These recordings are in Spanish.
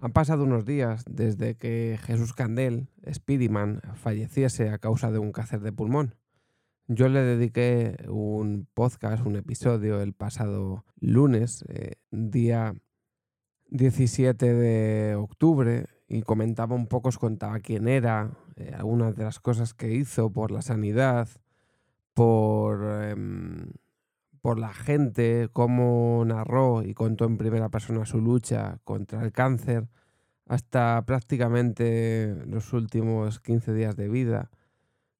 Han pasado unos días desde que Jesús Candel, Spiderman, falleciese a causa de un cáncer de pulmón. Yo le dediqué un podcast, un episodio el pasado lunes, eh, día 17 de octubre, y comentaba un poco, os contaba quién era, eh, algunas de las cosas que hizo por la sanidad, por, em, por la gente, cómo narró y contó en primera persona su lucha contra el cáncer hasta prácticamente los últimos 15 días de vida,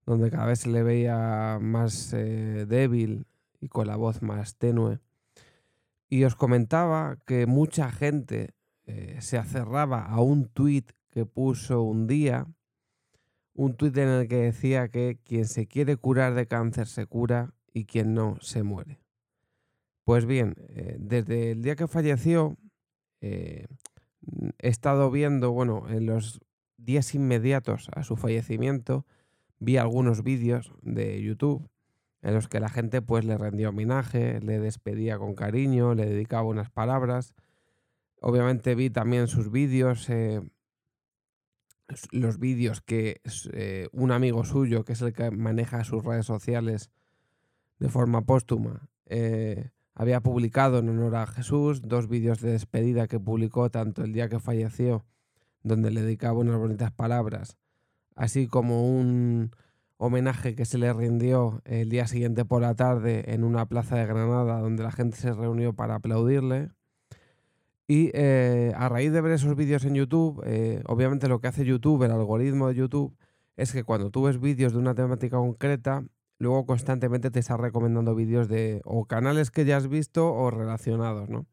donde cada vez se le veía más eh, débil y con la voz más tenue. Y os comentaba que mucha gente eh, se acerraba a un tuit que puso un día, un tuit en el que decía que quien se quiere curar de cáncer se cura y quien no se muere. Pues bien, eh, desde el día que falleció, he estado viendo, bueno, en los días inmediatos a su fallecimiento, vi algunos vídeos de YouTube en los que la gente pues le rendía homenaje, le despedía con cariño, le dedicaba unas palabras. Obviamente vi también sus vídeos, eh, los vídeos que eh, un amigo suyo, que es el que maneja sus redes sociales de forma póstuma, eh, había publicado en honor a Jesús dos vídeos de despedida que publicó tanto el día que falleció, donde le dedicaba unas bonitas palabras, así como un homenaje que se le rindió el día siguiente por la tarde en una plaza de Granada, donde la gente se reunió para aplaudirle. Y eh, a raíz de ver esos vídeos en YouTube, eh, obviamente lo que hace YouTube, el algoritmo de YouTube, es que cuando tú ves vídeos de una temática concreta, luego constantemente te está recomendando vídeos de o canales que ya has visto o relacionados, ¿no?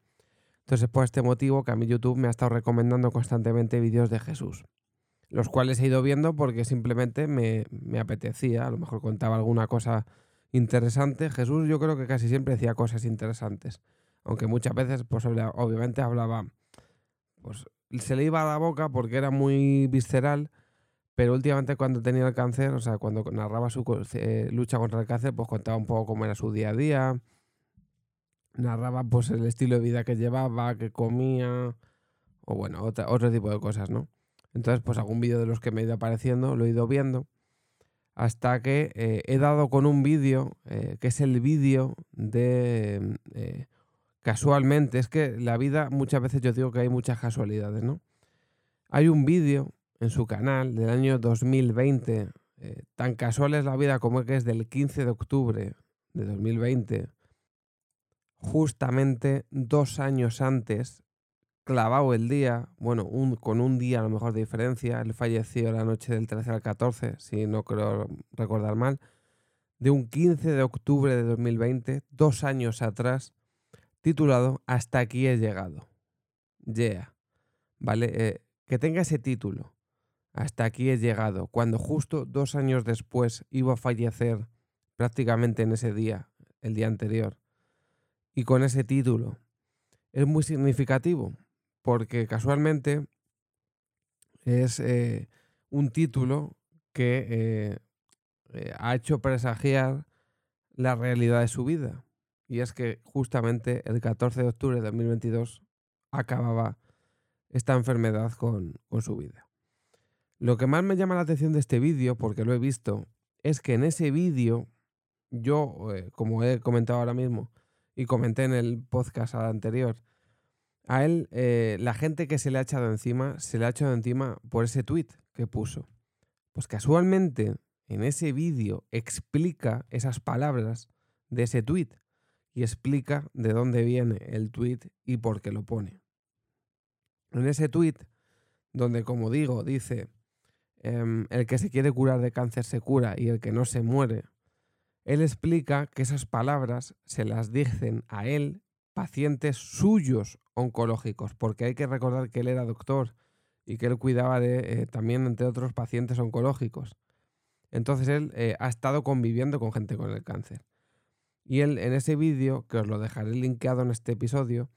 Entonces, por este motivo que a mí YouTube me ha estado recomendando constantemente vídeos de Jesús, los cuales he ido viendo porque simplemente me, apetecía, a lo mejor contaba alguna cosa interesante. Jesús yo creo que casi siempre decía cosas interesantes, aunque muchas veces, pues obviamente hablaba, pues se le iba a la boca porque era muy visceral, pero últimamente cuando tenía el cáncer, o sea, cuando narraba su eh, lucha contra el cáncer, pues contaba un poco cómo era su día a día, narraba pues el estilo de vida que llevaba, que comía, o bueno, otro tipo de cosas, ¿no? Entonces, pues algún vídeo de los que me he ido apareciendo, lo he ido viendo, hasta que eh, he dado con un vídeo, eh, que es el vídeo de... casualmente, es que la vida muchas veces yo digo que hay muchas casualidades, ¿no? Hay un vídeo en su canal del año 2020. Eh, tan casual es la vida como que es del 15 de octubre de 2020. Justamente dos años antes, clavado el día, bueno, un, con un día a lo mejor de diferencia, él falleció la noche del 13 al 14, si no creo recordar mal, de un 15 de octubre de 2020, dos años atrás, titulado Hasta aquí he llegado. Yeah. ¿Vale? Eh, que tenga ese título hasta aquí he llegado, cuando justo dos años después iba a fallecer prácticamente en ese día, el día anterior. Y con ese título. Es muy significativo, porque casualmente es eh, un título que eh, eh, ha hecho presagiar la realidad de su vida. Y es que justamente el 14 de octubre de 2022 acababa esta enfermedad con su vida. Lo que más me llama la atención de este vídeo, porque lo he visto, es que en ese vídeo, yo, como he comentado ahora mismo, y comenté en el podcast anterior, a él, eh, la gente que se le ha echado encima, se le ha echado encima por ese tweet que puso. Pues casualmente, en ese vídeo explica esas palabras de ese tweet y explica de dónde viene el tweet y por qué lo pone. En ese tweet, donde como digo, dice, Em, el que se quiere curar de cáncer se cura y el que no se muere, él explica que esas palabras se las dicen a él pacientes suyos oncológicos, porque hay que recordar que él era doctor y que él cuidaba de eh, también, entre otros, pacientes oncológicos. Entonces él eh, ha estado conviviendo con gente con el cáncer. Y él en ese vídeo, que os lo dejaré linkeado en este episodio,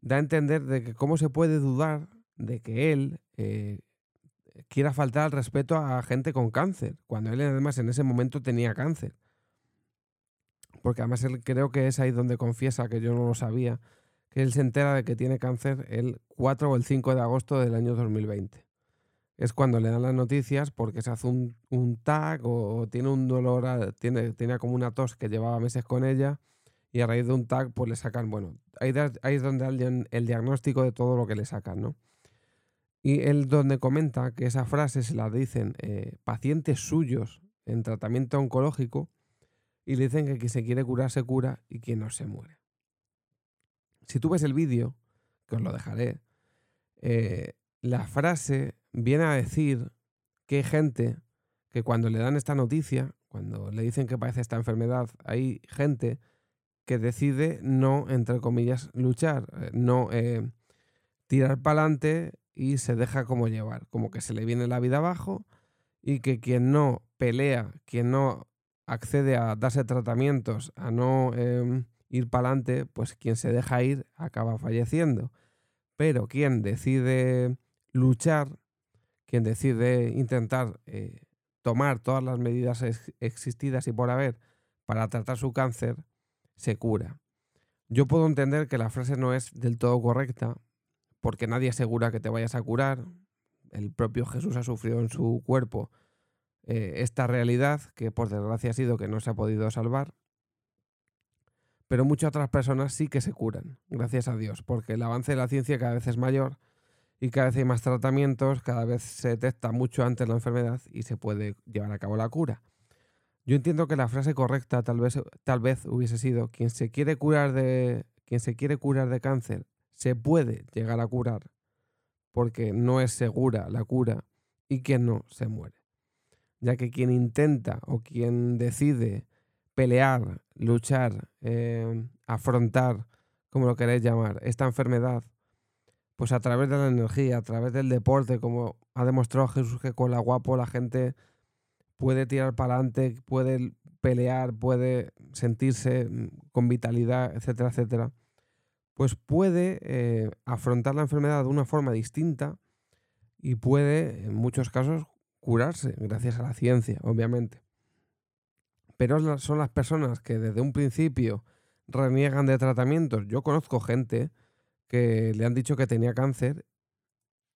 da a entender de que cómo se puede dudar de que él eh, quiera faltar al respeto a gente con cáncer, cuando él además en ese momento tenía cáncer. Porque además él creo que es ahí donde confiesa, que yo no lo sabía, que él se entera de que tiene cáncer el 4 o el 5 de agosto del año 2020. Es cuando le dan las noticias porque se hace un, tag o, tiene un dolor, tiene, como una tos que llevaba meses con ella y a raíz de un tag pues le sacan, bueno, ahí, ahí es donde el diagnóstico de todo lo que le sacan, ¿no? Y él donde comenta que esa frase se la dicen eh, pacientes suyos en tratamiento oncológico y le dicen que quien se quiere curar se cura y quien no se muere. Si tú ves el vídeo, que os lo dejaré, eh, la frase viene a decir que hay gente que cuando le dan esta noticia, cuando le dicen que padece esta enfermedad, hay gente que decide no, entre comillas, luchar, eh, no eh, tirar para adelante y se deja como llevar, como que se le viene la vida abajo y que quien no pelea, quien no accede a darse tratamientos, a no em, ir para adelante, pues quien se deja ir acaba falleciendo. Pero quien decide luchar, quien decide intentar eh, tomar todas las medidas existidas y por haber para tratar su cáncer, se cura. Yo puedo entender que la frase no es del todo correcta, porque nadie asegura que te vayas a curar. El propio Jesús ha sufrido en su cuerpo eh, esta realidad, que por desgracia ha sido que no se ha podido salvar. Pero muchas otras personas sí que se curan, gracias a Dios, porque el avance de la ciencia cada vez es mayor y cada vez hay más tratamientos, cada vez se detecta mucho antes la enfermedad y se puede llevar a cabo la cura. Yo entiendo que la frase correcta tal vez, tal vez hubiese sido quien se quiere curar de quien se quiere curar de cáncer se puede llegar a curar porque no es segura la cura y quien no se muere. Ya que quien intenta o quien decide pelear, luchar, eh, afrontar, como lo queréis llamar, esta enfermedad, pues a través de la energía, a través del deporte, como ha demostrado Jesús que con la guapo la gente puede tirar para adelante, puede pelear, puede sentirse mm, con vitalidad, etcétera, etcétera, pues puede eh, afrontar la enfermedad de una forma distinta y puede, en muchos casos, curarse gracias a la ciencia, obviamente. Pero son las personas que desde un principio reniegan de tratamientos. Yo conozco gente que le han dicho que tenía cáncer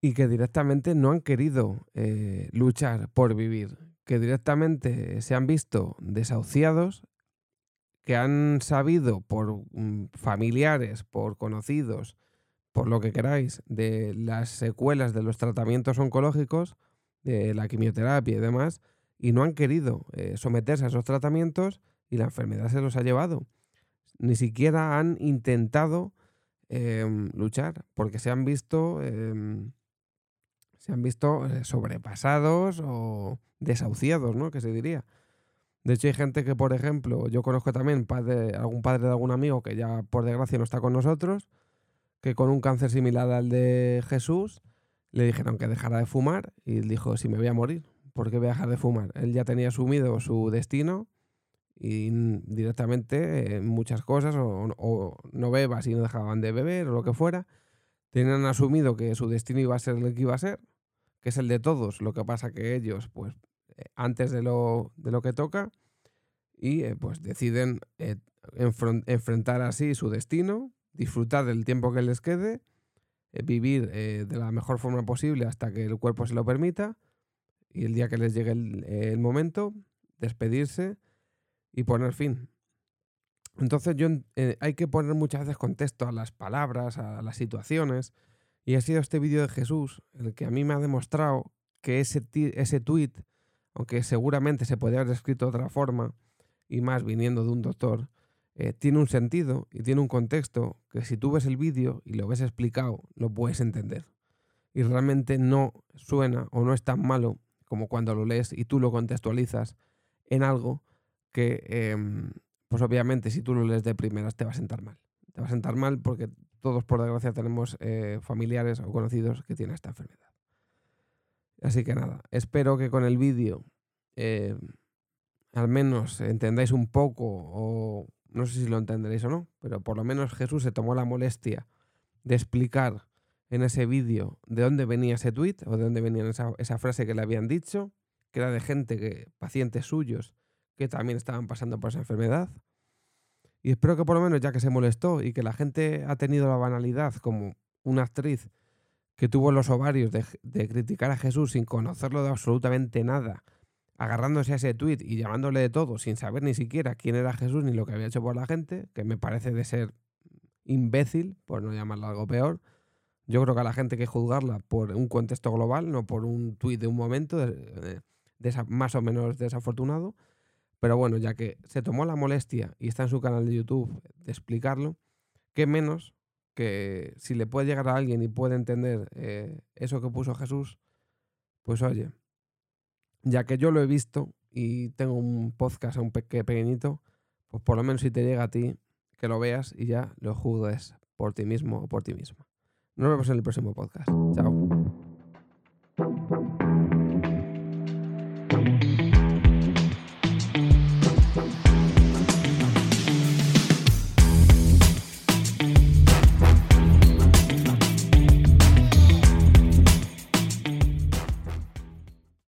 y que directamente no han querido eh, luchar por vivir, que directamente se han visto desahuciados, que han sabido por mm, familiares, por conocidos, por lo que queráis, de las secuelas de los tratamientos oncológicos, de la quimioterapia y demás, y no han querido eh, someterse a esos tratamientos y la enfermedad se los ha llevado. Ni siquiera han intentado em, luchar, porque se han visto em, se han visto eh, sobrepasados o desahuciados, ¿no? Que se diría. De hecho, hay gente que, por ejemplo, yo conozco también padre, algún padre de algún amigo que ya por desgracia no está con nosotros, que con un cáncer similar al de Jesús, le dijeron que dejara de fumar y dijo, si me voy a morir, ¿por qué voy a dejar de fumar? Él ya tenía asumido su destino y directamente muchas cosas, o, o no bebas y no dejaban de beber o lo que fuera, tenían asumido que su destino iba a ser el que iba a ser que es el de todos. Lo que pasa que ellos, pues, eh, antes de lo, de lo que toca, y eh, pues deciden eh, enfrentar así su destino, disfrutar del tiempo que les quede, vivir de la mejor forma posible hasta que el cuerpo se lo permita, y el día que les llegue el, momento, despedirse y poner fin. Entonces yo, hay que poner muchas veces contexto a las palabras, a las situaciones, y ha sido este vídeo de Jesús el que a mí me ha demostrado que ese, ese tweet, aunque seguramente se podría haber escrito de otra forma, y más viniendo de un doctor, eh, tiene un sentido y tiene un contexto que si tú ves el vídeo y lo ves explicado, lo puedes entender. Y realmente no suena o no es tan malo como cuando lo lees y tú lo contextualizas en algo que, em, pues obviamente si tú lo lees de primeras te va a sentar mal. Te va a sentar mal porque todos por desgracia tenemos eh, familiares o conocidos que tienen esta enfermedad. Así que nada, espero que con el vídeo eh, al menos entendáis un poco, o no sé si lo entenderéis o no, pero por lo menos Jesús se tomó la molestia de explicar en ese vídeo de dónde venía ese tweet o de dónde venía esa, esa, frase que le habían dicho, que era de gente que, pacientes suyos, que también estaban pasando por esa enfermedad. Y espero que por lo menos, ya que se molestó y que la gente ha tenido la banalidad como una actriz que tuvo los ovarios de, de criticar a Jesús sin conocerlo de absolutamente nada, agarrándose a ese tweet y llamándole de todo sin saber ni siquiera quién era Jesús ni lo que había hecho por la gente, que me parece de ser imbécil, por no llamarlo algo peor. Yo creo que a la gente hay que juzgarla por un contexto global, no por un tuit de un momento más o menos desafortunado. Pero bueno, ya que se tomó la molestia y está en su canal de YouTube de explicarlo, qué menos que si le puede llegar a alguien y puede entender eh, eso que puso Jesús, pues oye, ya que yo lo he visto y tengo un podcast un pequeñito, pues por lo menos si te llega a ti, que lo veas y ya lo juzgues por ti mismo o por ti misma. Nos vemos en el próximo podcast. Chao.